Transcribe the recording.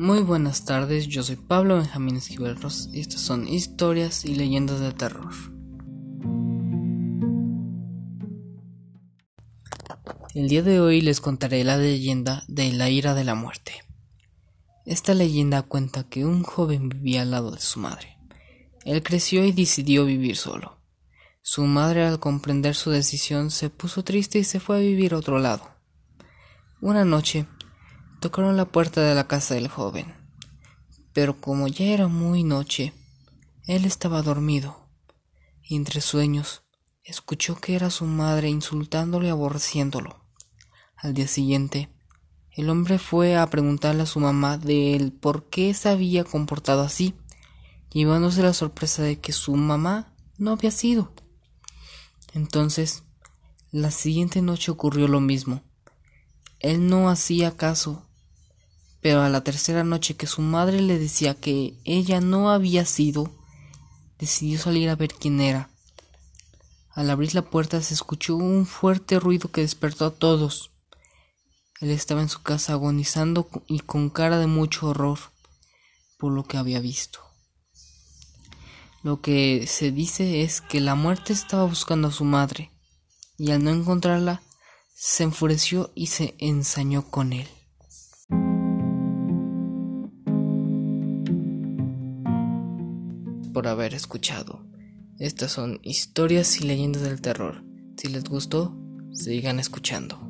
Muy buenas tardes, yo soy Pablo Benjamín Esquivel y estas son historias y leyendas de terror. El día de hoy les contaré la leyenda de la ira de la muerte. Esta leyenda cuenta que un joven vivía al lado de su madre. Él creció y decidió vivir solo. Su madre al comprender su decisión se puso triste y se fue a vivir a otro lado. Una noche, Tocaron la puerta de la casa del joven, pero como ya era muy noche, él estaba dormido, y entre sueños escuchó que era su madre insultándole y aborreciéndolo. Al día siguiente, el hombre fue a preguntarle a su mamá de él por qué se había comportado así, llevándose la sorpresa de que su mamá no había sido. Entonces, la siguiente noche ocurrió lo mismo. Él no hacía caso pero a la tercera noche que su madre le decía que ella no había sido, decidió salir a ver quién era. Al abrir la puerta se escuchó un fuerte ruido que despertó a todos. Él estaba en su casa agonizando y con cara de mucho horror por lo que había visto. Lo que se dice es que la muerte estaba buscando a su madre, y al no encontrarla, se enfureció y se ensañó con él. Por haber escuchado. Estas son historias y leyendas del terror. Si les gustó, sigan escuchando.